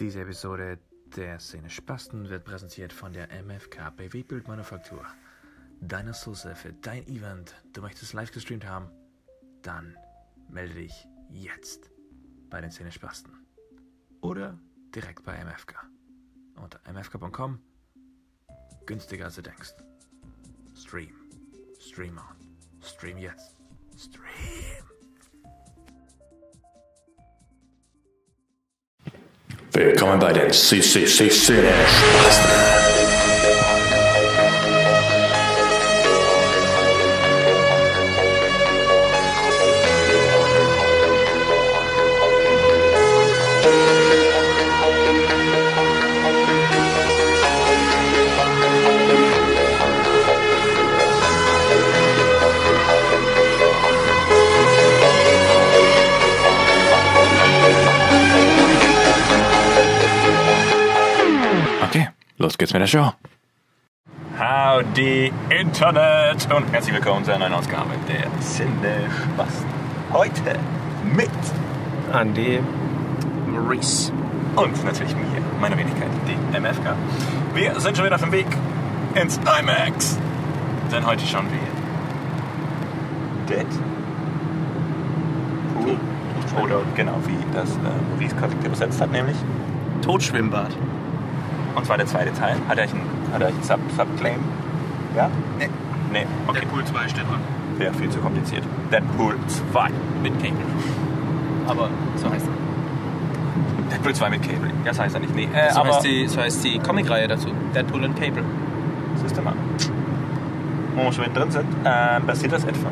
Diese Episode der Szene Spasten wird präsentiert von der MFK BW Bildmanufaktur. Deine Soße für dein Event. Du möchtest live gestreamt haben? Dann melde dich jetzt bei den Szene Spasten. Oder direkt bei MFK. Unter mfk.com. Günstiger als du denkst. Stream. Stream on. Stream jetzt. Stream. Willkommen bei den CCC los geht's mit der Show. Howdy Internet und herzlich willkommen zu einer neuen Ausgabe der Sinne Spasten. Heute mit Andy Maurice. und natürlich mir, meiner Wenigkeit, die MFK. Wir sind schon wieder auf dem Weg ins IMAX, denn heute schauen wir Dead Pool oder genau wie das äh, Maurice korrekt übersetzt hat, nämlich Totschwimmbad. Und zwar der zweite Teil. Hat er euch einen, hat er euch einen Sub Subclaim? Ja? Nee. Nee, okay. Deadpool 2 steht dran. Wäre viel zu kompliziert. Deadpool 2 mit Cable. Aber so heißt Deadpool 2 mit Cable. Das heißt er nicht. Nee, äh, so, aber heißt die, so heißt die Comicreihe dazu. Deadpool and Cable. Siehst du mal. Wo wir schon drin sind, äh, basiert das etwa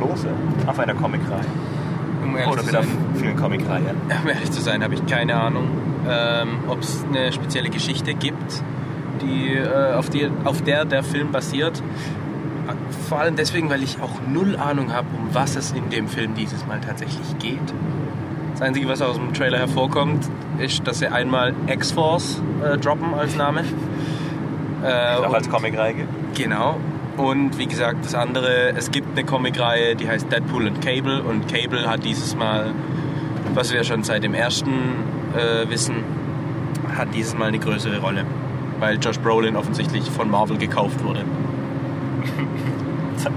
lose auf einer Comicreihe. Um Oder wieder vielen Comicreihen. um ehrlich zu sein, habe ich keine Ahnung, ähm, ob es eine spezielle Geschichte gibt, die, äh, auf, die, auf der der Film basiert. Vor allem deswegen, weil ich auch null Ahnung habe, um was es in dem Film dieses Mal tatsächlich geht. Das Einzige, was aus dem Trailer hervorkommt, ist, dass sie einmal X-Force äh, droppen als Name. Äh, Auch und- als Comicreihe. Genau. Und wie gesagt, das andere, es gibt eine Comicreihe, die heißt Deadpool and Cable. Und Cable hat dieses Mal, was wir schon seit dem ersten äh, wissen, hat dieses Mal eine größere Rolle. Weil Josh Brolin offensichtlich von Marvel gekauft wurde.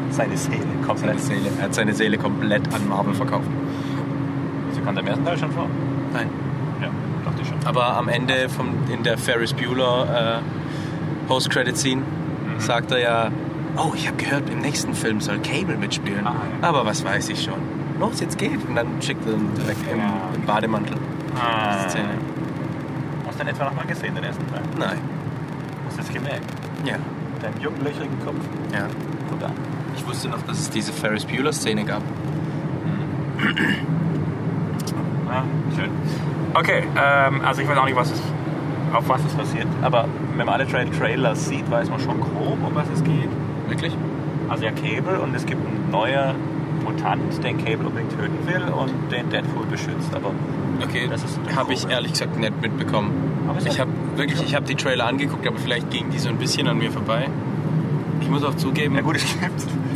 Seine Seele Seine komplett. Seele, er hat seine Seele komplett an Marvel verkauft. Sie kam im ersten Teil schon vor? Nein. Ja, dachte ich schon. Aber am Ende vom, in der Ferris Bueller äh, Post-Credit-Scene sagt er ja, oh, ich habe gehört, im nächsten Film soll Cable mitspielen. Ah, ja. Aber was weiß ich schon. Los, jetzt geht. Und dann schickt er ihn direkt im, Ja. im Bademantel. Ah. Szene. Hast du den etwa noch mal gesehen, den ersten Teil? Nein. Hast du das gemerkt? Ja. Mit deinem jungen, löchrigen Kopf? ja. Gut an. Ich wusste noch, dass es diese Ferris Bueller-Szene gab. Ah, schön. Okay, ähm, also ich weiß auch nicht, was es, auf was es passiert, aber wenn man alle Tra Trailer sieht, weiß man schon grob, um was es geht. Wirklich? Also ja, Cable und es gibt ein neuer Mutant, den Cable unbedingt töten will und den Deadpool beschützt, aber Okay, Das ist habe ich ehrlich gesagt nicht mitbekommen. Ich habe wirklich, ich habe die Trailer angeguckt, aber vielleicht ging die so ein bisschen an mir vorbei. Ich muss auch zugeben, ja gut.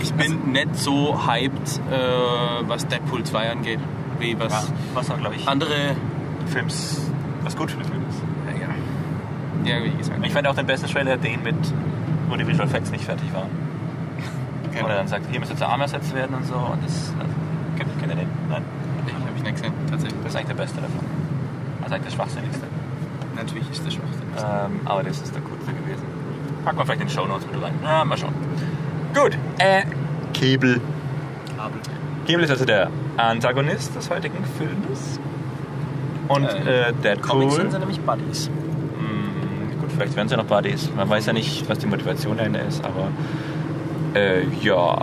Ich bin nicht so hyped, äh, was Deadpool 2 angeht, wie Ja, was was auch, ich, andere. Films, was gut für den Film ist. Ja, ja wie gesagt. Ich fand auch den besten Trailer den mit, wo die Visual Effects nicht fertig waren. Keine Oder dann sagt, hier müsste der Arm ersetzt werden und so und das, also, kennt, kennt ihr den? Nein? Ich habe ich nicht gesehen, tatsächlich. Das ist eigentlich der beste davon. Also eigentlich das Schwachsinnigste. Natürlich ist das Schwachsinn. Ähm, aber das ist der coolste gewesen. Packen wir vielleicht in den Show Notes mit rein. Ja, mal schauen. Gut, äh, Cable. Cable ist also der Antagonist des heutigen Films. Und Äh, äh, Deadpool. Comics sind sie nämlich Buddies. Hm, gut, vielleicht werden sie noch Buddies. Man weiß ja nicht, was die Motivation dahinter ist, aber äh, ja.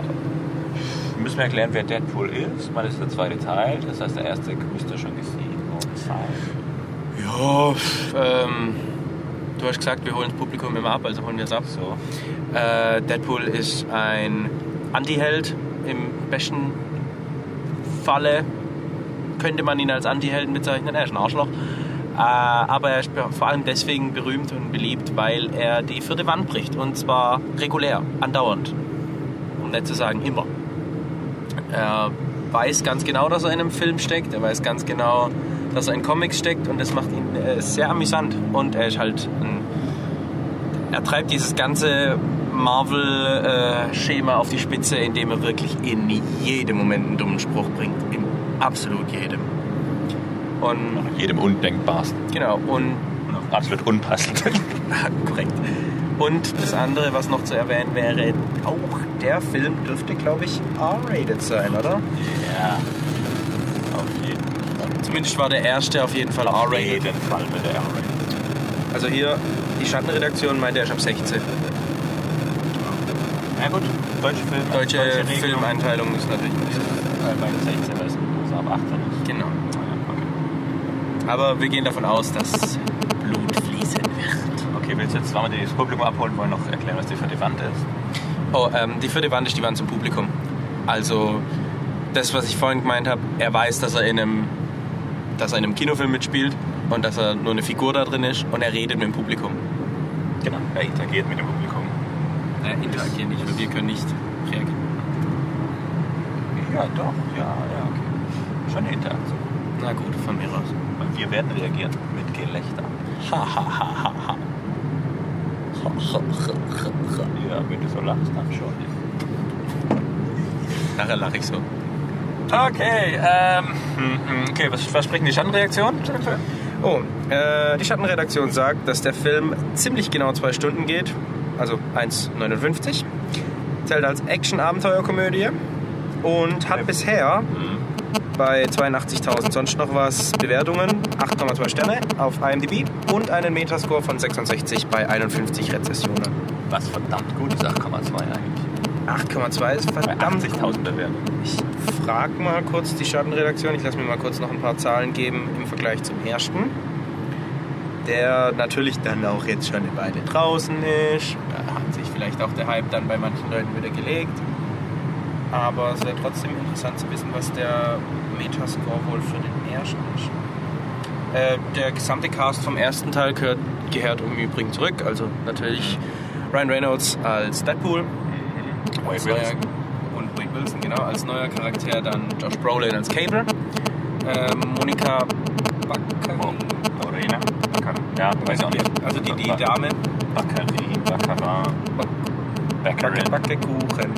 Müssen wir erklären, wer Deadpool ist? Weil das ist der zweite Teil. Das heißt, der erste müsste schon gesehen worden sein. Ja, ähm, du hast gesagt, wir holen das Publikum immer ab, also holen wir es ab. So. Äh, Deadpool ist ein Anti-Held im besten Falle. Könnte man ihn als Anti-Helden bezeichnen. Er ist ein Arschloch. Äh, aber er ist vor allem deswegen berühmt und beliebt, weil er die vierte Wand bricht. Und zwar regulär, andauernd. Um nicht zu sagen immer. Er weiß ganz genau, dass er in einem Film steckt. Er weiß ganz genau, dass er in Comics steckt und das macht ihn sehr amüsant. Und er ist halt ein, er treibt dieses ganze Marvel-Schema auf die Spitze, indem er wirklich in jedem Moment einen dummen Spruch bringt. In absolut jedem. Und Jedem undenkbarsten. genau, und absolut unpassend. korrekt. Und das andere, was noch zu erwähnen wäre, auch der Film dürfte, glaube ich, R-rated sein, oder? ja. Auf jeden Fall. Zumindest war der erste auf jeden Fall Auf R-rated. jeden Fall mit der R-Rated. Also hier, die Schattenredaktion meint, er ist ab 16. Ja gut, deutsche Film. Deutsche Regelung. Filmeinteilung ist natürlich nicht so. Äh, Bei 16 ist es ab 18 ist. Genau. Okay. Aber wir gehen davon aus, dass Blut fließen wird. Okay, willst du jetzt, wenn wir das Publikum abholen wollen, noch erklären, was die vierte Wand ist? Oh, ähm, die vierte Wand ist die Wand zum Publikum. Also das, was ich vorhin gemeint habe, er weiß, dass er in einem, dass er in einem Kinofilm mitspielt und dass er nur eine Figur da drin ist und er redet mit dem Publikum. Genau. Er interagiert mit dem Publikum. Er interagiert nicht, weil wir können nicht reagieren. Ja, doch. Ja, ja, okay. Schon eine Interaktion. Na gut, von mir aus. Und wir werden reagieren mit Gelächter. Ha, ha, ha, ha, ha. Ja, wenn du so lachst, dann schon. Nachher lache ich so. Okay, ähm, hm, okay, was versprechen die Schattenreaktionen zu dem Film? Oh, äh, die Schattenredaktion sagt, dass der Film ziemlich genau zwei Stunden geht, also 1,59. Zählt als Action-Abenteuerkomödie und hat bisher bei 82.000 sonst noch was Bewertungen, 8,2 Sterne auf IMDb und einen Metascore von 66 bei 51 Rezessionen. Was verdammt gut ist, 8,2 eigentlich. 8,2 ist verdammt 80.000 gut. Bewertungen. Ich frage mal kurz die Schattenredaktion. Ich lasse mir mal kurz noch ein paar Zahlen geben im Vergleich zum ersten. Der natürlich dann auch jetzt schon eine Weile draußen ist. Da hat sich vielleicht auch der Hype dann bei manchen Leuten wieder gelegt. Aber es wäre trotzdem interessant zu wissen, was der Metascore wohl für den ersten ist. Äh, der gesamte Cast vom ersten Teil gehört, gehört im Übrigen zurück. Also natürlich Ryan Reynolds als Deadpool, Wade Wilson. und Wade Wilson, genau, als neuer Charakter dann Josh Brolin als Cable. Ähm, Monika Baccari. Lorena? Ja, weiß ich auch nicht. Also die, die Dame. Baccarin, Baccarin, Baccarin, Backekuchen.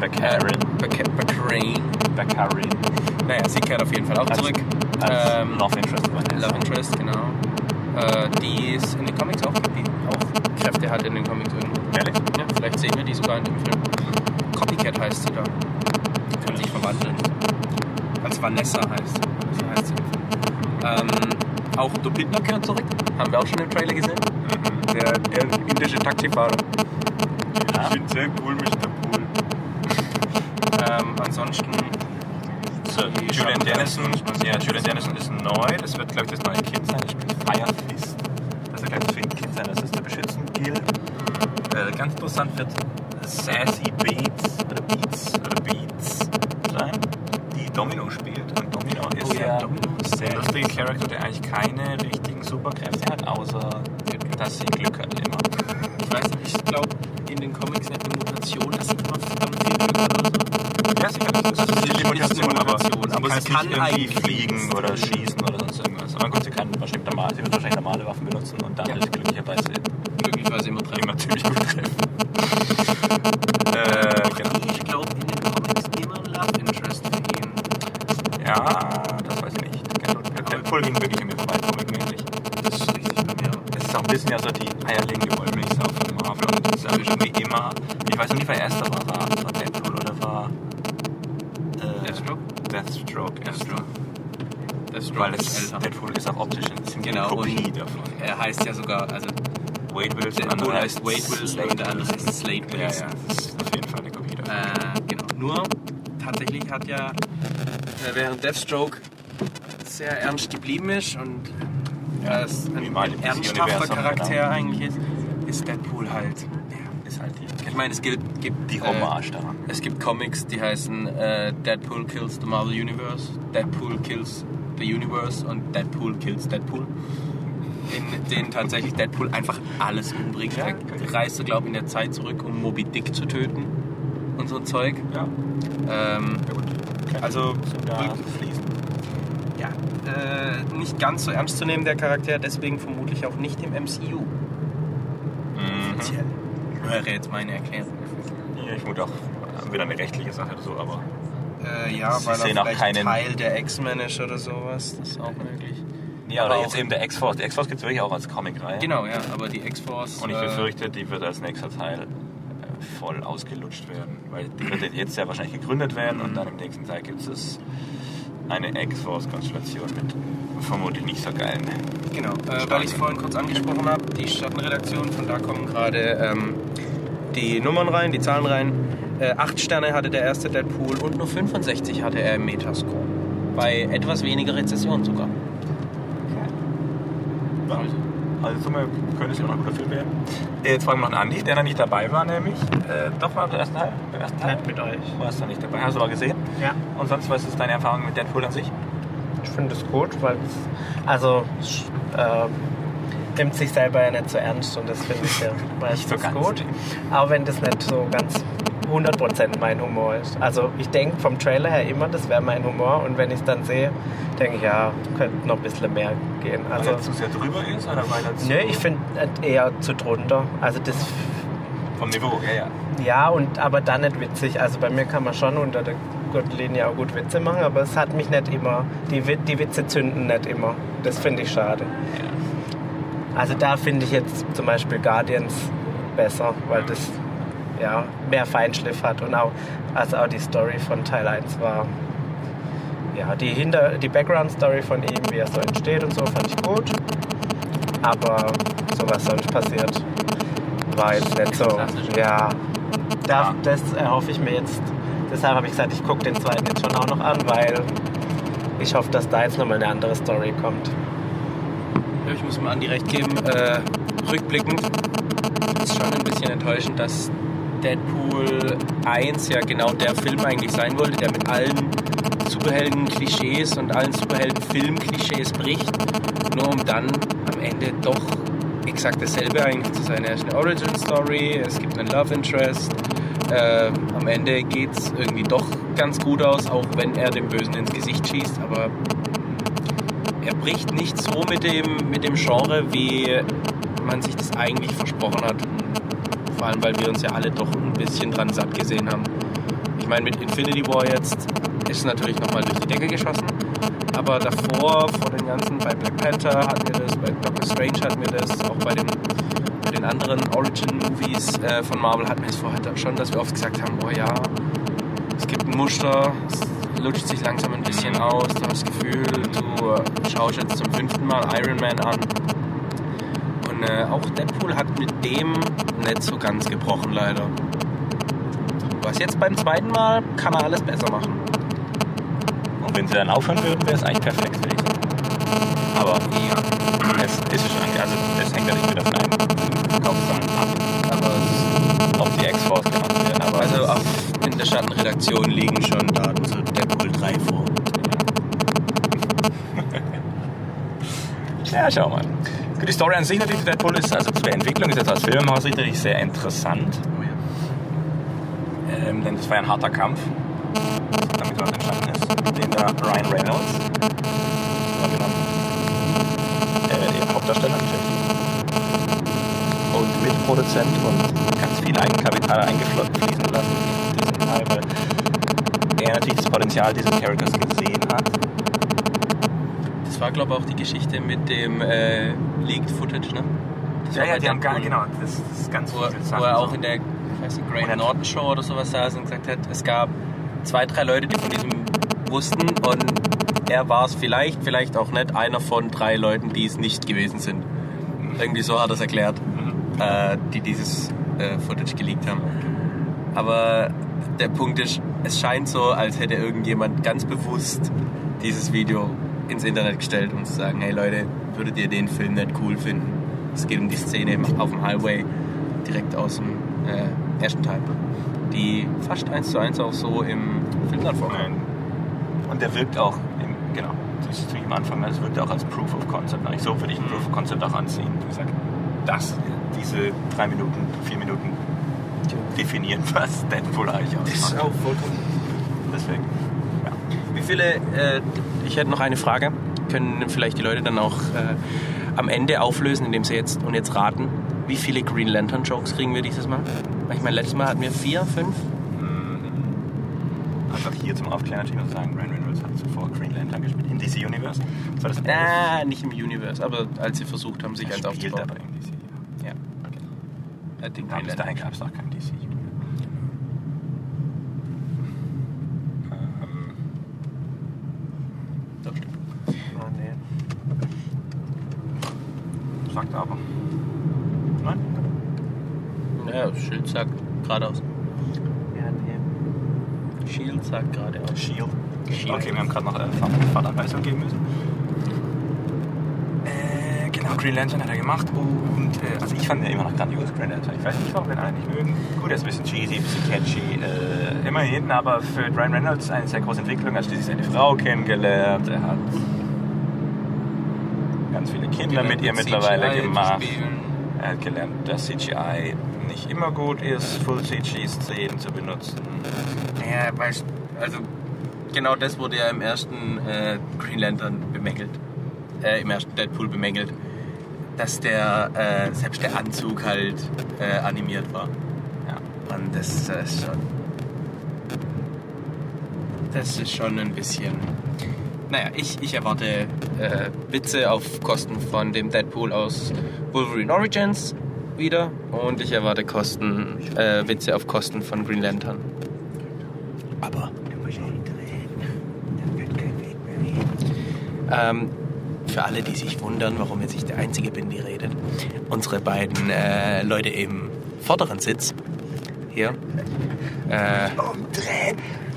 Baccarin, Baccarin. Baccarin. Naja, sie kehrt auf jeden Fall auch zurück. Als Ähm, Love Interest. Love Interest, genau. Äh, die ist in den Comics auch, die auch Kräfte hat in den Comics Ehrlich? Ja, vielleicht sehen wir die sogar in dem Film. Copycat heißt sie da. Die kann sich verwandeln. Als Vanessa heißt. So heißt sie. Ähm, auch Dupitner kehrt zurück. Haben wir auch schon im Trailer gesehen. Der, der indische Taxifahrer. Ja. bin sehr cool, Mr. Pool. Ähm, ansonsten. So, Julian Dennison, ja, Julian Dennison ist neu. Das wird, glaube ich, das neue Kind sein. Das spielt Fire Fist. Das wird, glaube ich, für ein Kind sein, das ist der beschützen Gil. Äh, ganz interessant wird Sassy Beats oder Beats oder Beats sein, die Domino spielt. Und Domino ist Oh ja, Domino ist sehr lustiger Charakter, der eigentlich keine richtigen Superkräfte hat, außer dass sie Glück hat immer. Ich weiß nicht, ich glaube, in den Comics nennt eine Mutation, dass sie immer verdammt viel Glück hat oder so. Ja, das ist, das ist nicht die Mutation, eine aber, Mutation, aber sie sie kann, kann nicht irgendwie eigentlich fliegen oder schießen oder sonst irgendwas. Aber gut, sie kann wahrscheinlich normal, sie wird wahrscheinlich normale Waffen benutzen und dann Ja. ist glücklicherweise Glücklicherweise immer treffen. immer gut treffen. äh, genau. Ich glaube, in den Comics immer Love Interest für ihn. Ja, das weiß ich nicht. Deadpool- Deadpool ging wirklich an mir vorbei, comic-mäßig. Das ist richtig bei mir. Es ist auch ein bisschen ja so die eierlegende Wollmilchsau von Marvel und das ist aber irgendwie immer, ich weiß noch nicht, wer erster war, war, war Deadpool oder war äh, Deathstroke? Deathstroke, Deathstroke. Deathstroke Weil ist es, älter. Deadpool ist auch optisch ein bisschen Genau, Kopie und- davon. Er heißt ja sogar, also Wade Wilson, Deadpool andere heißt Wade Wilson und der andere heißt Slade Ja, ja, Wilson. das ist auf jeden Fall eine Kopie davon. Äh, genau. Nur, tatsächlich hat ja, äh, während Deathstroke sehr ernst geblieben ist und Ja, äh, es wie ein, ein ernsthafter DC-Universum, Charakter eigentlich ist, ist Deadpool halt. Ja. ist halt die, Ich meine, es gibt, gibt die äh, Hommage daran. Es gibt Comics, die heißen äh, Deadpool kills the Marvel Universe, Deadpool kills the Universe und Deadpool kills Deadpool. In denen tatsächlich Deadpool einfach alles umbringt. Ja, Er reist, glaube ich, in der Zeit zurück, um Moby Dick zu töten und so ein Zeug. Ja, Ähm, ja gut. also, Sind da fließen. ja, äh, nicht ganz so ernst zu nehmen, der Charakter, deswegen vermutlich auch nicht im MCU. Mhm. Offiziell. Wäre jetzt meine Erklärung. Ja, ich muss auch wieder eine rechtliche Sache oder so, aber Äh, ja, Sie weil er vielleicht keinen- Teil der X-Men ist oder sowas. Das ist auch möglich. Ja, oder jetzt eben der X-Force. Die X-Force gibt es wirklich auch als Comic-Reihe. Genau, ja, aber die X-Force. Und ich äh, befürchte, die wird als nächster Teil äh, voll ausgelutscht werden. Weil die wird jetzt ja wahrscheinlich gegründet werden und dann im nächsten Teil gibt es eine X-Force-Konstellation mit vermutlich nicht so geilen. Genau, äh, weil ich es vorhin kurz angesprochen habe, die Schattenredaktion, von da kommen gerade ähm, die Nummern rein, die Zahlen rein. Äh, acht Sterne hatte der erste Deadpool und nur 65 hatte er im Metascore. Bei etwas weniger Rezession sogar. Also Summe könnte es ja noch ein guter Film werden. Äh, Jetzt fragen wir noch einen Andi, der noch nicht dabei war, nämlich. Äh, doch mal beim ersten Teil. Beim ersten Teil. Nicht mit euch. Warst du nicht dabei? Hast du aber gesehen? Ja. Und sonst, was ist deine Erfahrung mit Deadpool an sich? Ich finde es gut, weil es, also äh, nimmt sich selber ja nicht so ernst und das finde ich ja meistens so gut. Auch wenn das nicht so ganz 100% mein Humor ist. Also ich denke vom Trailer her immer, das wäre mein Humor und wenn ich es dann sehe, denke ich, ja, könnte noch ein bisschen mehr gehen. Weil Also, er zu sehr drüber ist oder weil er zu nö, ich finde eher zu drunter. Also das vom Niveau, ja, ja. Ja, und aber dann nicht witzig. Also bei mir kann man schon unter der Gürtellinie auch gut Witze machen, aber es hat mich nicht immer, die, die Witze zünden nicht immer. Das finde ich schade. Also da finde ich jetzt zum Beispiel Guardians besser, weil das ja mehr Feinschliff hat und auch, also auch die Story von Teil 1 war, ja, die Hinter, die Background-Story von ihm, wie er so entsteht und so, fand ich gut. Aber so was sonst passiert, war jetzt nicht so, ja, da, das erhoffe ich mir jetzt. Deshalb habe ich gesagt, ich gucke den zweiten jetzt schon auch noch an, weil ich hoffe, dass da jetzt nochmal eine andere Story kommt. Ich muss mal Andi recht geben. Äh, rückblickend ist schon ein bisschen enttäuschend, dass Deadpool 1 ja genau der Film eigentlich sein wollte, der mit allen Superhelden-Klischees und allen Superhelden-Film-Klischees bricht, nur um dann am Ende doch exakt dasselbe eigentlich zu sein. Er ist eine Origin-Story, es gibt einen Love Interest. Äh, am Ende geht es irgendwie doch ganz gut aus, auch wenn er dem Bösen ins Gesicht schießt, aber er bricht nicht so mit dem, mit dem Genre, wie man sich das eigentlich versprochen hat. Allem, weil wir uns ja alle doch ein bisschen dran satt gesehen haben. Ich meine, mit Infinity War jetzt ist es natürlich nochmal durch die Decke geschossen. Aber davor, vor den ganzen, bei Black Panther hatten wir das, bei Doctor Strange hatten wir das, auch bei, dem, bei den anderen Origin-Movies äh, von Marvel hatten wir es vorher schon, dass wir oft gesagt haben, oh ja, es gibt ein Muster, es lutscht sich langsam ein bisschen aus, du hast das Gefühl, du äh, schaust jetzt zum fünften Mal Iron Man an. Und äh, auch Deadpool hat mit dem nicht so ganz gebrochen, leider. Was jetzt beim zweiten Mal kann er alles besser machen. Und wenn sie dann aufhören würden, wäre es eigentlich perfekt, würde ich sagen. Aber ja, es ist schon, also es hängt ja nicht wieder von einem Verkaufszahlen ab, Aber ob die X-Force gemacht werden. Aber also auch in der Schattenredaktion liegen schon Daten zu Deadpool 3 vor. Ja, schau mal. Gut, die Story an sich natürlich für Deadpool ist, also zu der Entwicklung ist jetzt aus Filmhaus natürlich sehr interessant. Ähm, denn das war ja ein harter Kampf, damit was entstanden ist, den da Ryan Reynolds. Äh, eben Hauptdarsteller natürlich. Und Mitproduzent und ganz viel Eigenkapital eingefließen lassen in diesen Teil, weil er natürlich das Potenzial dieses Charakters gesehen hat. Das war, glaube ich, auch die Geschichte mit dem äh, Leaked Footage, ne? Das war bei Deadpool, genau, das, das ist ganz Wo, wo er auch in der, ich weiß nicht, Great Norton Show oder sowas saß und gesagt hat, es gab zwei, drei Leute, die von diesem wussten und er war es vielleicht, vielleicht auch nicht, einer von drei Leuten, die es nicht gewesen sind. Irgendwie so hat er es erklärt, äh, die dieses äh, Footage geleakt haben. Aber der Punkt ist, es scheint so, als hätte irgendjemand ganz bewusst dieses Video ins Internet gestellt, um zu sagen, hey Leute, würdet ihr den Film nicht cool finden? Es geht um die Szene auf dem Highway direkt aus dem äh, ersten Teil, die fast eins zu eins auch so im Film dann vorkommt. Nein. Und der wirkt auch, im, genau, das ist am Anfang, das wirkt auch als Proof of Concept. Eigentlich so würde ich ein Proof of Concept auch anziehen. Ich sage, das, diese drei Minuten, vier Minuten definieren, was Deadpool eigentlich ausmacht. vollkommen Deswegen, ja. Wie viele, äh, ich hätte noch eine Frage. Können vielleicht die Leute dann auch äh, am Ende auflösen, indem sie jetzt und jetzt raten, wie viele Green Lantern Jokes kriegen wir dieses Mal. Ich meine, letztes Mal hatten wir vier, fünf. Einfach hier zum Aufklären natürlich sagen, Ryan Reynolds hat zuvor Green Lantern gespielt in DC Universe. 2011. Ah, nicht im Universe, aber als sie versucht haben, sich Er eins aufzubauen. aber in DC. Ja. Er hat den Ja, Green bis Lantern. dahin gab es noch kein DC Universe. Ähm, das stimmt. Ah, nee. Sagt aber. Nein? Ja, Schild sagt geradeaus. Ja, nee. Shield sagt geradeaus. Shield. Shield. Okay, wir haben gerade noch äh, Fahrtanweisung geben müssen. Äh, genau, Green Lantern hat er gemacht und äh, also ich fand den immer noch grandios, Green Lantern. Ich weiß nicht, warum wir ihn alle nicht mögen. Gut, er ist ein bisschen cheesy, ein bisschen catchy, äh, immerhin, aber für Ryan Reynolds eine sehr große Entwicklung. Er hat schließlich seine Frau kennengelernt, er hat ganz viele Kinder mit ihr mittlerweile CGI gemacht. Er hat gelernt, dass CGI nicht immer gut ist, Full-CG-Szenen zu benutzen. Ja, weißt also genau das wurde ja im ersten äh, Green Lantern bemängelt. Äh, Im ersten Deadpool bemängelt. Dass der, äh, selbst der Anzug halt äh, animiert war. Ja. Und das äh, ist schon. Das ist schon ein bisschen. Naja, ich, ich erwarte äh, Witze auf Kosten von dem Deadpool aus Wolverine Origins wieder. Und ich erwarte Kosten, äh, Witze auf Kosten von Green Lantern. Aber ähm, für alle, die sich wundern, warum jetzt ich der Einzige bin, die redet, unsere beiden äh, Leute im vorderen Sitz hier, äh,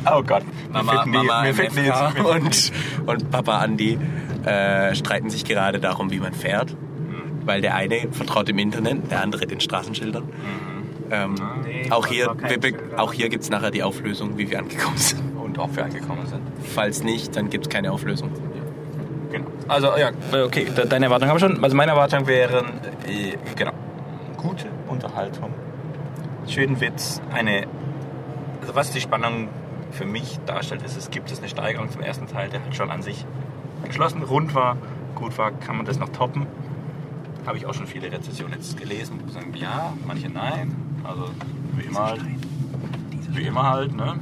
Oh Gott, Mama, die- Mama die und, und Papa Andi äh, streiten sich gerade darum, wie man fährt. Weil der eine vertraut dem Internet, der andere den Straßenschildern. Ähm, Nee, auch hier, wir, auch hier gibt es nachher die Auflösung, wie wir angekommen sind. und ob wir angekommen sind. Falls nicht, dann gibt es keine Auflösung. Genau. Also ja, okay, de- deine Erwartungen haben wir schon. Also meine Erwartungen wären, äh, genau, gute Unterhaltung, schönen Witz, eine, also was die Spannung für mich darstellt, ist, es gibt es eine Steigerung zum ersten Teil, der halt schon an sich geschlossen, rund war, gut war, kann man das noch toppen. Habe ich auch schon viele Rezessionen jetzt gelesen, die sagen ja, manche nein, also wie immer halt, wie immer halt, ne?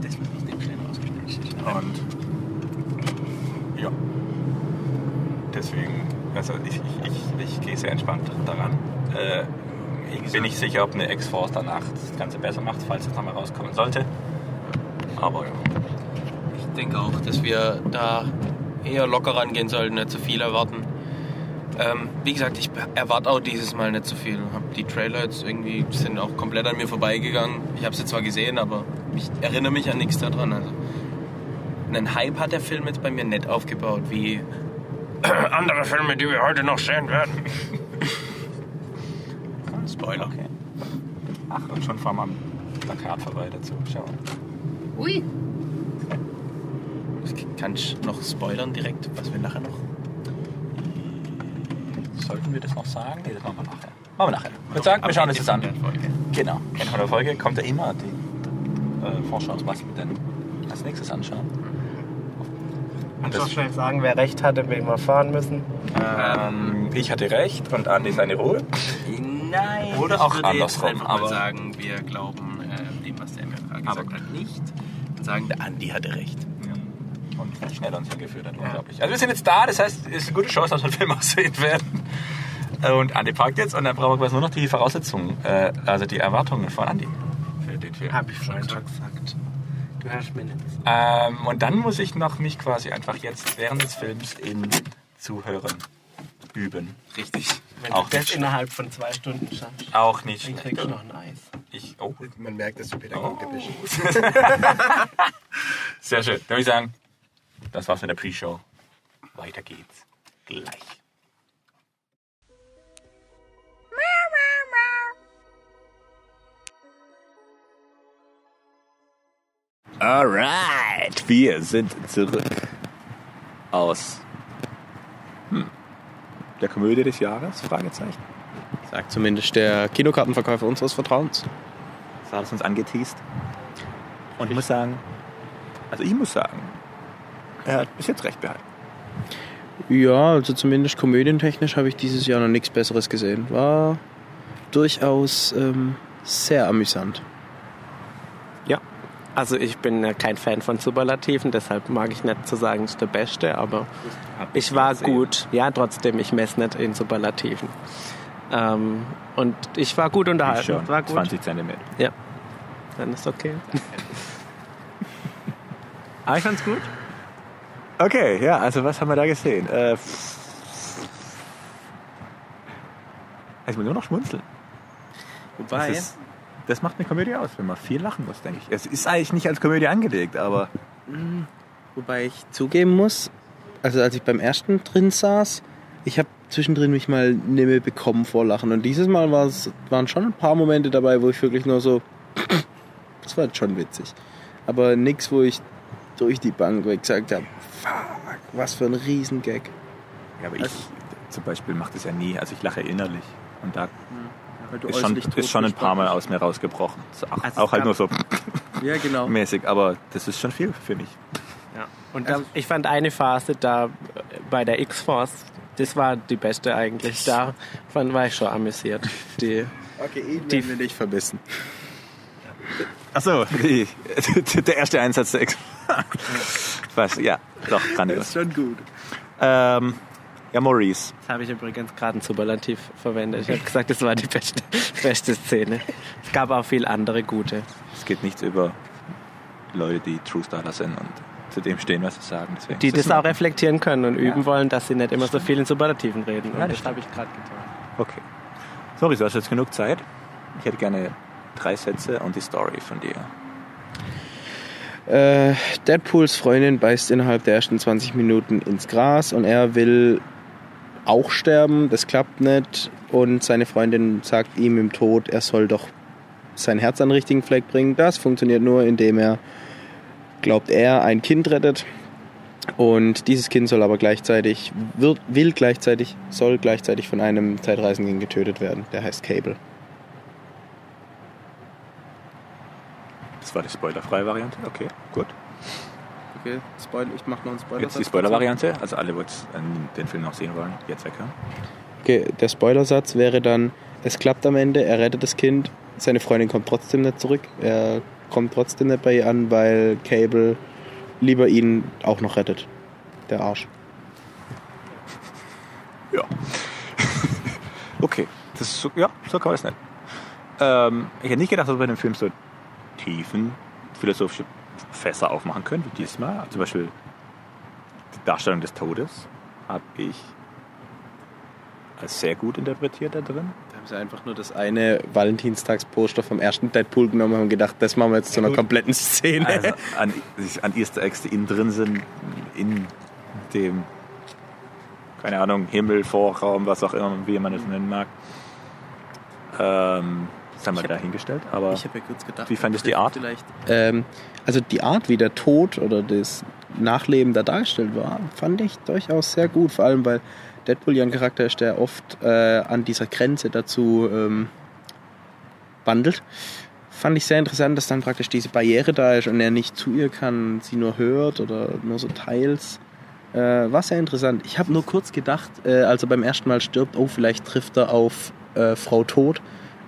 Das wird aus dem schnell rausgeschnitten. Und ja, deswegen, also ich, ich, ich, ich gehe sehr entspannt daran. Äh, ich bin nicht sicher, ob eine X-Force danach das Ganze besser macht, falls es nochmal rauskommen sollte. Aber ja. Ich denke auch, dass wir da eher locker rangehen sollten, nicht zu viel erwarten. Ähm, wie gesagt, ich erwarte auch dieses Mal nicht zu viel. Hab die Trailer jetzt irgendwie sind auch komplett an mir vorbeigegangen. Ich habe sie zwar gesehen, aber ich erinnere mich an nichts daran. Also einen Hype hat der Film jetzt bei mir nicht aufgebaut, wie andere Filme, die wir heute noch sehen werden. Spoiler. Okay. Ach, und schon fahren wir am Plakat vorbei dazu. Schau. Ui. Kannst du noch spoilern direkt, was wir nachher noch Sollten wir das noch sagen? Nee, das machen wir nachher. Machen wir nachher. Ich würde sagen, wir schauen uns das an. Genau. Ende von der Folge kommt ja immer die äh, Vorschau, was wir denn als nächstes anschauen. Kannst du noch schnell sagen, wer recht hatte, wen wir fahren müssen? Ähm, ich hatte recht und Andi seine Ruhe. Nein. Oder auch würde jetzt andersrum, aber- sagen, wir glauben äh, dem, was der MFK gesagt hat, nicht. Und sagen, der Andi hatte recht. Und wie schnell uns hingeführt hat, unglaublich. Also wir sind jetzt da, das heißt, es ist eine gute Chance, dass wir den Film aussehen werden. Und Andi parkt jetzt und dann brauchen wir quasi nur noch die Voraussetzungen, äh, also die Erwartungen von Andi für den Film. Hab ich schon gesagt. Du hörst mir nicht. Ähm, und dann muss ich noch mich quasi einfach jetzt während des Films in Zuhören üben. Richtig. Wenn Auch du das nicht innerhalb von zwei Stunden schaffst, Auch nicht dann kriegst du noch ein Eis. Ich, oh. Man merkt, dass du Pädagoge bist. Sehr schön. Dann würde ich sagen, das war's mit der Pre-Show. Weiter geht's. Gleich. Alright, wir sind zurück aus hm, der Komödie des Jahres? Fragezeichen. Sagt zumindest der Kinokartenverkäufer unseres Vertrauens. Das hat es uns angeteased. Und ich muss sagen, also ich muss sagen, er hat bis jetzt recht behalten. Ja, also zumindest komödientechnisch habe ich dieses Jahr noch nichts Besseres gesehen. War durchaus ähm, sehr amüsant. Also ich bin ja kein Fan von Superlativen, deshalb mag ich nicht zu sagen, es ist der Beste, aber ich war gut. Ja, trotzdem, ich messe nicht in Superlativen. Ähm, und ich war gut unterhalten. Schon, War gut. 20 Zentimeter. Ja. Dann ist okay. aber ich fand's gut. Okay, ja, also was haben wir da gesehen? Äh, ich muss nur noch schmunzeln. Wobei, Das, macht eine Komödie aus, wenn man viel lachen muss, denke ich. Es ist eigentlich nicht als Komödie angelegt, aber wobei ich zugeben muss, also als ich beim ersten drin saß, ich habe zwischendrin mich mal mehr bekommen vor Lachen. Und dieses Mal waren schon ein paar Momente dabei, wo ich wirklich nur so, das war jetzt schon witzig. Aber nichts, wo ich durch die Bank weg gesagt habe, fuck, was für ein Riesengag. Ja, aber ich zum Beispiel mache das ja nie. Also ich lache innerlich. Und da du ist schon, ist schon ein paar Mal aus mir rausgebrochen. So, Auch, Also auch halt nur so. Ja, genau. mäßig. Aber das ist schon viel, finde ich. Ja. Und da, ich fand eine Phase da äh, bei der X-Force, das war die beste eigentlich. Da fand, war ich schon amüsiert. Die, Okay, ihn Die- werden wir nicht vermissen. Achso, der erste Einsatz der Ex. Was? Ja, doch, grandios. schon gut. Ähm, ja, Maurice. das habe ich übrigens gerade ein Superlativ verwendet. Ich habe gesagt, das war die beste, beste Szene. Es gab auch viel andere gute. Es geht nichts über Leute, die True Starter sind und zu dem stehen, was sie sagen. Deswegen Die das auch reflektieren können und üben Ja. wollen, dass sie nicht immer so viel in Superlativen reden. Ja, das das habe ich gerade getan. Okay. Sorry, du hast jetzt genug Zeit. Ich hätte gerne drei Sätze und die Story von dir. Äh, Deadpools Freundin beißt innerhalb der ersten 20 Minuten ins Gras und er will auch sterben, das klappt nicht und seine Freundin sagt ihm im Tod, er soll doch sein Herz an den richtigen Fleck bringen. Das funktioniert nur, indem er, glaubt er, ein Kind rettet und dieses Kind soll aber gleichzeitig, wird, will gleichzeitig, soll gleichzeitig von einem Zeitreisenden getötet werden, der heißt Cable. Das war die spoilerfreie Variante. Okay, gut. Okay, Spoiler, ich mach noch einen Spoiler. Jetzt die Spoiler-Variante. Also alle, die jetzt äh, den Film noch sehen wollen, jetzt weghören. Okay, der Spoilersatz wäre dann, es klappt am Ende, er rettet das Kind, seine Freundin kommt trotzdem nicht zurück, er kommt trotzdem nicht bei ihr an, weil Cable lieber ihn auch noch rettet. Der Arsch. Ja. okay. Das ist so, ja, so kann man es nicht. Ähm, ich hätte nicht gedacht, dass wir bei dem Film so tiefen philosophische Fässer aufmachen können, wie diesmal. Zum Beispiel die Darstellung des Todes habe ich als sehr gut interpretiert da drin. Da haben sie einfach nur das eine Valentinstagsposter vom ersten Deadpool genommen und haben gedacht, das machen wir jetzt zu einer kompletten Szene. Also an, an Easter Eggs, die innen drin sind, in dem, keine Ahnung, Himmel, Vorraum, was auch immer, wie man es nennen mag. Ähm, Ich hab- dahingestellt, aber Ich habe ja kurz gedacht, Wie fandest du die Art? Vielleicht, ähm, also die Art, wie der Tod oder das Nachleben da dargestellt war, fand ich durchaus sehr gut. Vor allem, weil Deadpool ja ein Charakter ist, der oft äh, an dieser Grenze dazu ähm, wandelt. Fand ich sehr interessant, dass dann praktisch diese Barriere da ist und er nicht zu ihr kann, sie nur hört oder nur so teils. Äh, war sehr interessant. Ich habe nur kurz gedacht, äh, als er beim ersten Mal stirbt, oh, vielleicht trifft er auf äh, Frau Tod,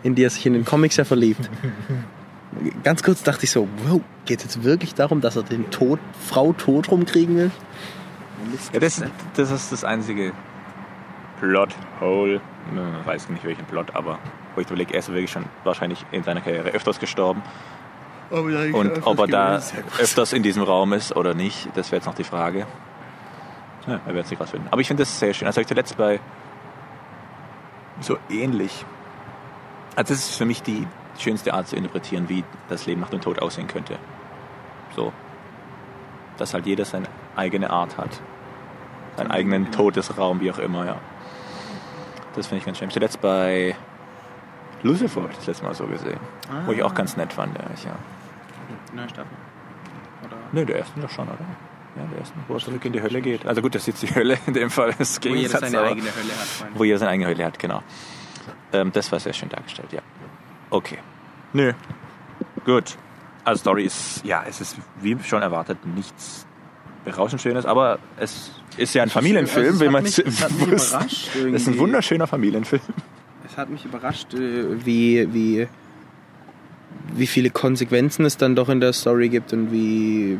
in die er sich in den Comics ja verliebt. Ganz kurz dachte ich so, wow, geht es jetzt wirklich darum, dass er den Tod, Frau tot rumkriegen will? ja, das, das ist das einzige Plot-Hole. Ich weiß nicht welchen Plot, aber wo ich überlege, er ist wirklich schon wahrscheinlich in seiner Karriere öfters gestorben. Und ob er da öfters in diesem Raum ist oder nicht, das wäre jetzt noch die Frage. Ja, er wird es nicht rausfinden. Aber ich finde das sehr schön. Also habe ich zuletzt bei so ähnlich. Also das ist für mich die schönste Art zu interpretieren, wie das Leben nach dem Tod aussehen könnte. So. Dass halt jeder seine eigene Art hat. Seinen eigenen Todesraum, wie auch immer, ja. Das finde ich ganz schön. Zuletzt bei Lucifer habe ich das letzte Mal so gesehen. Wo ich auch ganz nett fand, ehrlich, ja. Neue Staffel. Oder? Nö, der erste doch schon, oder? Ja, der erste, wo er zurück in die Hölle geht. Also gut, das ist jetzt die Hölle in dem Fall. Das Wo jeder seine aber- eigene Hölle hat. meine ich. Wo jeder seine eigene Hölle hat, genau. Ähm, das war sehr schön dargestellt, ja. Okay. Nö. Gut. Also Story ist, ja, es ist wie schon erwartet nichts berauschend schön ist, aber es ist ja ein Also Familienfilm, es wie hat man es wusste. überrascht Das ist ein wunderschöner Familienfilm. Es hat mich überrascht, äh, wie, wie, wie viele Konsequenzen es dann doch in der Story gibt und wie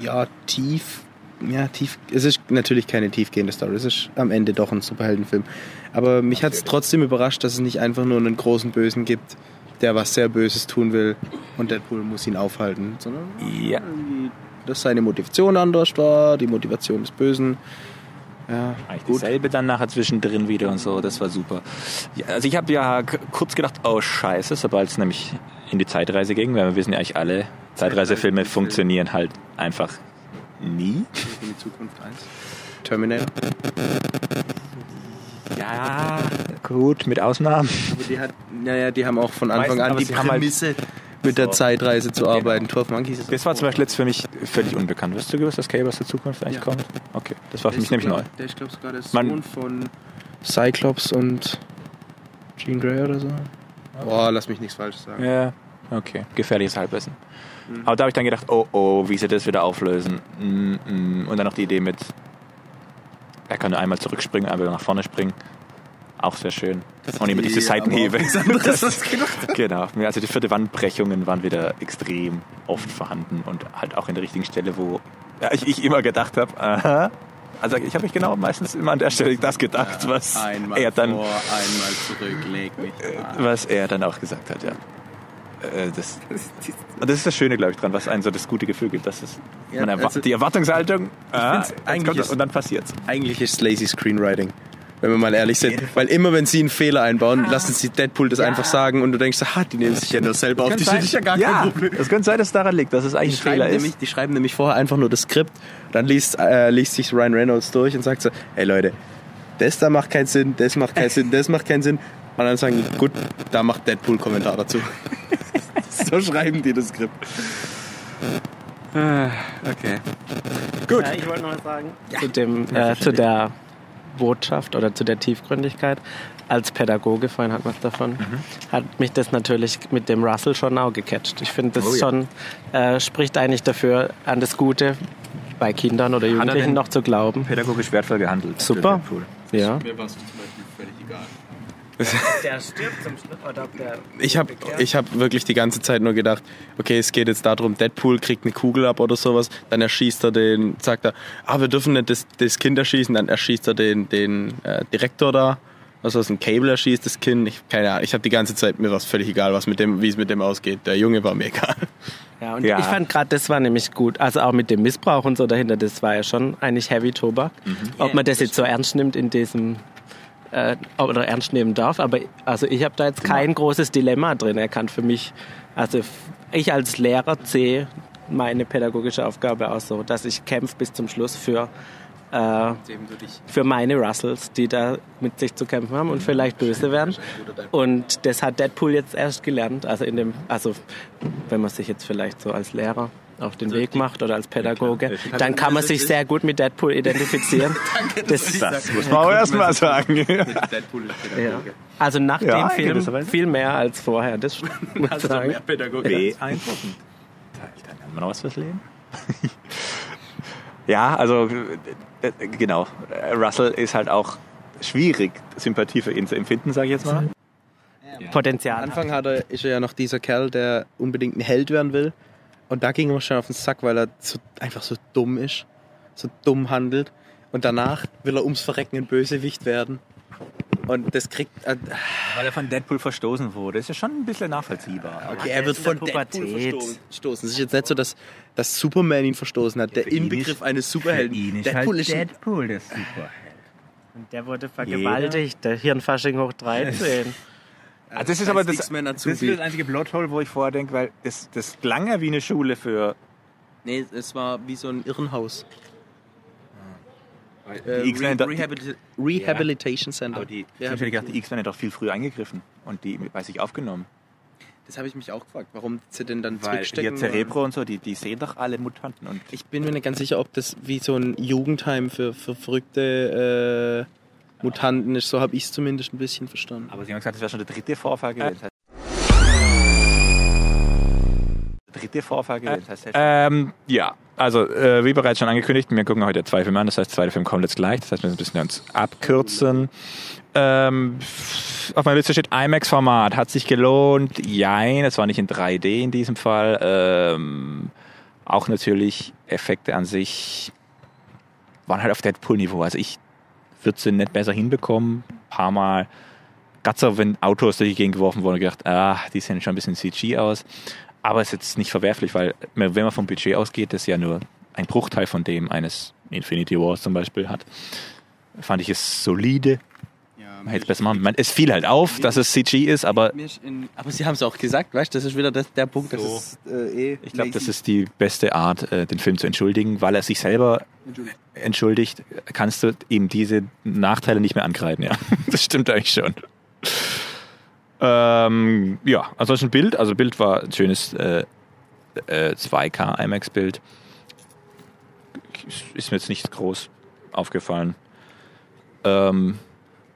ja, tief. Ja, tief. Es ist natürlich keine tiefgehende Story. Es ist am Ende doch ein Superheldenfilm. Aber mich hat es trotzdem überrascht, dass es nicht einfach nur einen großen Bösen gibt, der was sehr Böses tun will und Deadpool muss ihn aufhalten, sondern Ja. dass seine Motivation anders war, die Motivation des Bösen. Ja, Eigentlich gut. dasselbe dann nachher zwischendrin wieder und so, das war super. Ja, also ich habe ja kurz gedacht, oh scheiße, sobald es nämlich in die Zeitreise ging, weil wir wissen ja eigentlich alle, Zeitreisefilme funktionieren halt einfach nie. In die Zukunft 1. Terminator. Ja, gut, mit Ausnahmen. Aber die hat, naja, die haben auch von Anfang Meistens, an die halt- Prämisse, mit der So. Zeitreise zu arbeiten. 12 Monkeys ist Das war zum Beispiel jetzt für mich völlig unbekannt. Wirst du gewusst, dass Cable aus der Zukunft eigentlich Ja. kommt? Okay, das war für mich nämlich neu. Der ist, glaube sogar der Man- Sohn von Cyclops und Jean Grey oder so. Boah, lass mich nichts Falsches sagen. Ja, okay. Gefährliches Halbwissen. Aber da habe ich dann gedacht, oh oh, wie sie das wieder auflösen. Mm, mm. Und dann noch die Idee mit, er kann nur einmal zurückspringen, einmal nach vorne springen. Auch sehr schön. Und immer diese Ja, Seitenhebe. gedacht. genau. Also die vierte Wandbrechungen waren wieder extrem oft vorhanden und halt auch in der richtigen Stelle, wo ja, ich, ich immer gedacht habe, aha. Also ich habe mich genau meistens immer an der Stelle das gedacht, was Einmal er dann vor, einmal zurück, an. was er dann auch gesagt hat, ja. Äh, Das, das ist das Schöne, glaube ich, dran, was einem so das gute Gefühl gibt, dass es Ja, man erwa- also- die Erwartungshaltung, ah, eigentlich ist- und dann passiert's. Eigentlich ist es lazy Screenwriting. Wenn wir mal ehrlich sind. Weil immer wenn sie einen Fehler einbauen, lassen sie Deadpool das einfach sagen und du denkst, ha, die nehmen sich ja nur selber auf. Die sind ja gar kein Problem. Das könnte sein, dass es daran liegt, dass es Die eigentlich ein Fehler nämlich, ist. die schreiben nämlich vorher einfach nur das Skript, dann liest, äh, liest sich Ryan Reynolds durch und sagt so, hey Leute, das da macht keinen Sinn, das macht keinen Sinn, das macht keinen Sinn. Und dann sagen gut, da macht Deadpool Kommentar dazu. so schreiben die das Skript. Okay. Ja, ich wollte noch was sagen. Zu, dem, äh, zu der Botschaft oder zu der Tiefgründigkeit. Als Pädagoge, vorhin hat man es davon, hat mich das natürlich mit dem Russell schon auch gecatcht. Ich finde, das Oh ja. schon äh, spricht eigentlich dafür, an das Gute bei Kindern oder Jugendlichen noch zu glauben. Pädagogisch wertvoll gehandelt. Super. Ja. Mir war es zum Beispiel völlig egal. Der stirbt zum Schluss, oder der Ich habe ich hab wirklich die ganze Zeit nur gedacht, okay, es geht jetzt darum, Deadpool kriegt eine Kugel ab oder sowas, dann erschießt er den, sagt er, ah, wir dürfen nicht das, das Kind erschießen, dann erschießt er den, den äh, Direktor da, also aus ein Cable erschießt das Kind, ich, keine Ahnung, ich habe die ganze Zeit, mir war es völlig egal, was mit dem, wie es mit dem ausgeht, der Junge war mir egal. Ja, und Ja. ich fand gerade, das war nämlich gut. Also auch mit dem Missbrauch und so dahinter, das war ja schon eigentlich Heavy Tobak. Ob man das jetzt so ernst nimmt in diesem äh, oder ernst nehmen darf, aber also ich habe da jetzt kein großes Dilemma drin erkannt für mich. Also ich als Lehrer sehe meine pädagogische Aufgabe auch so, dass ich kämpfe bis zum Schluss für äh, für meine Russells, die da mit sich zu kämpfen haben und vielleicht böse werden. Und das hat Deadpool jetzt erst gelernt. Also in dem, also wenn man sich jetzt vielleicht so als Lehrer auf den Weg macht oder als Pädagoge, dann kann man sich sehr gut mit Deadpool identifizieren. Das, Das muss man auch erstmal sagen. Deadpool ist ja. Also nach Ja, dem Film viel mehr als vorher. Das muss ich sagen. Pädagoge. Beeindruckend. Da lernt man noch was fürs Leben. ja, also äh, äh, genau. Russell ist halt auch schwierig, Sympathie für ihn zu empfinden, sage ich jetzt mal. Am Potenzial. Anfang hat er, ist er ja noch dieser Kerl, der unbedingt ein Held werden will. Und da ging er schon auf den Sack, weil er so, einfach so dumm ist. So dumm handelt. Und danach will er ums Verrecken ein Bösewicht werden. Und das kriegt. Äh, Weil er von Deadpool verstoßen wurde. Ist ja schon ein bisschen nachvollziehbar. okay, er wird der von Deadpool verstoßen. Es ist jetzt nicht so, dass, dass Superman ihn verstoßen hat. Der Für ihn Inbegriff ist- eines Superhelden. Deadpool ist ein- Deadpool, der Superheld. Und der wurde vergewaltigt, der Hirnfasching hoch 13. Also das ist aber das, das, ist das einzige Plothole, wo ich vorher denke, weil das, das klang ja wie eine Schule für Nee, es war wie so ein Irrenhaus. die Äh, X-Men. Re Rehabilita Rehabilitation Center. Aber die, ich hätte gedacht, die X-Men hat doch viel früher eingegriffen und die bei sich aufgenommen. Das habe ich mich auch gefragt, warum sie denn dann Weil zurückstecken. hier Cerebro und so, die, die sehen doch alle Mutanten. Und Ich bin mir nicht ganz sicher, ob das wie so ein Jugendheim für, für verrückte äh, Mutanten ist. So habe ich es zumindest ein bisschen verstanden. aber sie haben gesagt, das wäre schon der dritte Vorfall gewesen. Der dritte Vorfall gewählt hast. Ähm, ja, also äh, wie bereits schon angekündigt, wir gucken heute zwei Filme an, das heißt, der zweite Film kommt jetzt gleich, das heißt, wir müssen ein bisschen uns abkürzen. Ähm, auf meiner Liste steht IMAX-Format, hat sich gelohnt, jein, es war nicht in 3D in diesem Fall. Ähm, auch natürlich Effekte an sich waren halt auf Deadpool-Niveau, also ich würde sie nicht besser hinbekommen, ein paar Mal so, wenn Autos durch die Gegend geworfen wurden, gedacht, ah, die sehen schon ein bisschen CG aus. Aber ist jetzt nicht verwerflich, weil wenn man vom Budget ausgeht, das ja nur ein Bruchteil von dem eines Infinity Wars zum Beispiel hat, fand ich es solide. Man hätte es besser machen. Man, es fiel halt auf, dass es CG ist, aber aber sie haben es auch gesagt, weißt du, das ist wieder das, der Punkt, So. ist äh, eh. ich glaube, das ist die beste Art, äh, den Film zu entschuldigen, weil er sich selber entschuldigt, kannst du ihm diese Nachteile nicht mehr ankreiden. Ja, das stimmt eigentlich schon. Ähm, ja, ansonsten Bild, also Bild war ein schönes äh, äh, 2K IMAX-Bild. Ist mir jetzt nicht groß aufgefallen. Ähm,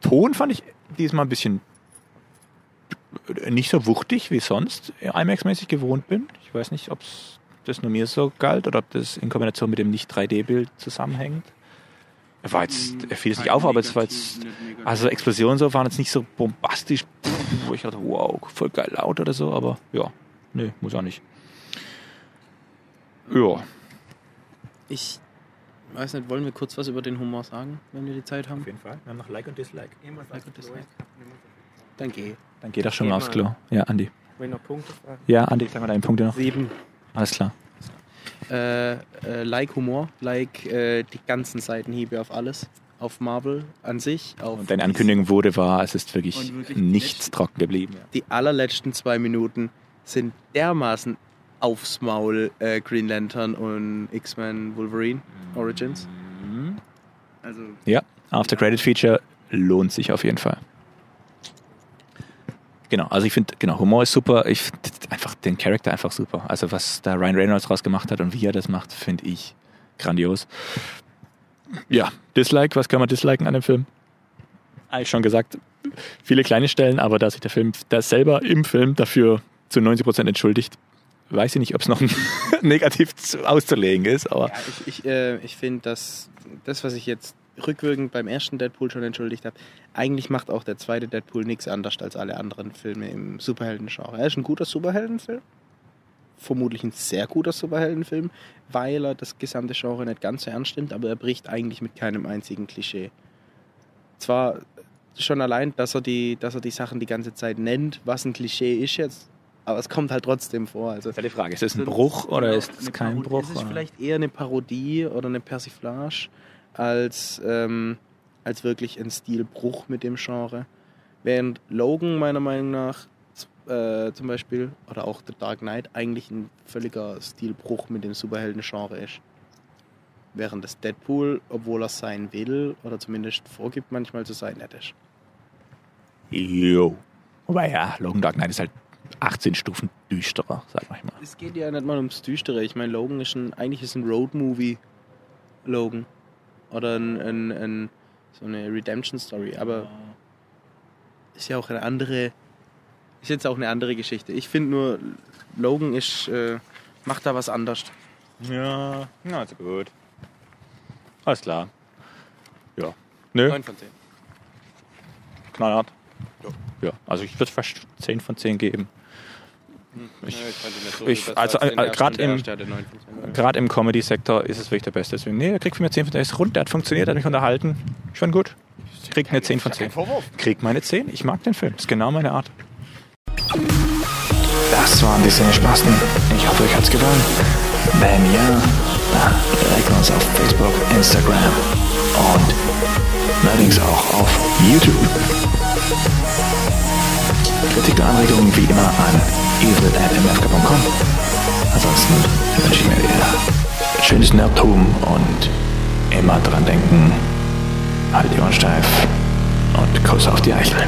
Ton fand ich diesmal ein bisschen nicht so wuchtig wie sonst IMAX-mäßig gewohnt bin. Ich weiß nicht, ob das nur mir so galt oder ob das in Kombination mit dem Nicht-3D-Bild zusammenhängt. Er war jetzt, er fiel es nicht auf, aber es war jetzt, also Explosionen so waren jetzt nicht so bombastisch, wo ich dachte, wow, voll geil laut oder so, aber ja, nee, muss auch nicht. Ja, Ich weiß nicht, wollen wir kurz was über den Humor sagen, wenn wir die Zeit haben? jeden Fall. Wir haben noch Like und Dislike. Like und Dislike. Dann geh. Dann geht das schon mal aufs Klo. Ja, Andi. Ich noch Punkte fragen? Ja, Andi, sag mal deine Punkte noch. Sieben. Alles klar. Äh, äh, like Humor, like äh, die ganzen Seitenhiebe auf alles. Auf Marvel an sich. Auf Und deine Ankündigung wurde, war, es ist wirklich, wirklich nichts trocken geblieben. Die allerletzten zwei Minuten sind dermaßen aufs Maul äh, Green Lantern und X-Men Wolverine Origins. Also Ja, After Credit Feature lohnt sich auf jeden Fall. Genau, also ich finde, genau, Humor ist super. Ich finde einfach den Charakter einfach super. Also was da Ryan Reynolds draus gemacht hat und wie er das macht, finde ich grandios. Ja, Dislike, was kann man disliken an dem Film? Eigentlich schon gesagt, viele kleine Stellen, aber da sich der Film, der selber im Film dafür zu 90% entschuldigt, weiß ich nicht, ob es noch negativ zu- auszulegen ist, aber Ja, ich, ich, äh, ich finde, dass das, was ich jetzt rückwirkend beim ersten Deadpool schon entschuldigt habe, eigentlich macht auch der zweite Deadpool nichts anders als alle anderen Filme im Superhelden-Genre. Er ist ein guter Superheldenfilm, vermutlich ein sehr guter Superheldenfilm, weil er das gesamte Genre nicht ganz so ernst nimmt, aber er bricht eigentlich mit keinem einzigen Klischee. Zwar schon allein, dass er die, dass er die Sachen die ganze Zeit nennt, was ein Klischee ist jetzt, aber es kommt halt trotzdem vor. Also ist ja die Frage, ist das ein Bruch oder ist es kein Bruch? Es ist oder? vielleicht eher eine Parodie oder eine Persiflage als, ähm, als wirklich ein Stilbruch mit dem Genre. Während Logan meiner Meinung nach äh, zum Beispiel oder auch The Dark Knight eigentlich ein völliger Stilbruch mit dem Superhelden-Genre ist. Während das Deadpool, obwohl er sein will oder zumindest vorgibt manchmal zu sein, nicht ist. Jo. Wobei ja, Logan Dark Knight ist halt 18 Stufen düsterer, sag ich mal. Es geht ja nicht mal ums Düstere. Ich meine, Logan ist ein, eigentlich ist ein Road-Movie. Logan. Oder ein, ein, ein, so eine Redemption-Story. Aber ist ja auch eine andere. Ist jetzt auch eine andere Geschichte. Ich finde nur, Logan ist, äh, macht da was anders. Ja, na, also gut. Alles klar. Ja. Nö, 9 von 10. knallhart. Ja, also ich würde fast 10 von 10 geben. Ich- ich- also, äh, äh, grad im- Gerade im Comedy-Sektor ist es wirklich der Beste. Deswegen, nee, der kriegt von mir 10 von 10. Der ist rund, der hat funktioniert, hat mich unterhalten. Schon gut. Kriegt eine 10 von 10. Kriegt meine 10. Ich mag den Film. Ist genau meine Art. Das waren die Cinespasten. Ich hoffe, euch hat's gefallen. Wenn ja, dann liked uns auf Facebook, Instagram und allerdings auch auf YouTube. Kritik und Anregungen wie immer an esel.mfk.com. Ansonsten wünsche ich mir wieder schönes Nerdtum und immer dran denken, halt die Ohren steif und Kuss auf die Eichel.